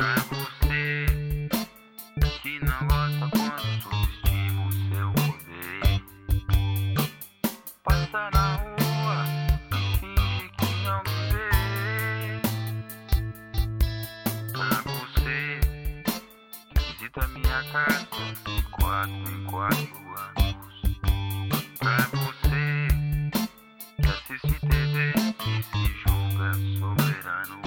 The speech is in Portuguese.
Pra você que não gosta quando subestimo seu poder, passa na rua e finge que não vê. Pra você que visita minha casa de quatro em quatro anos, pra você que assiste TV e se julga soberano.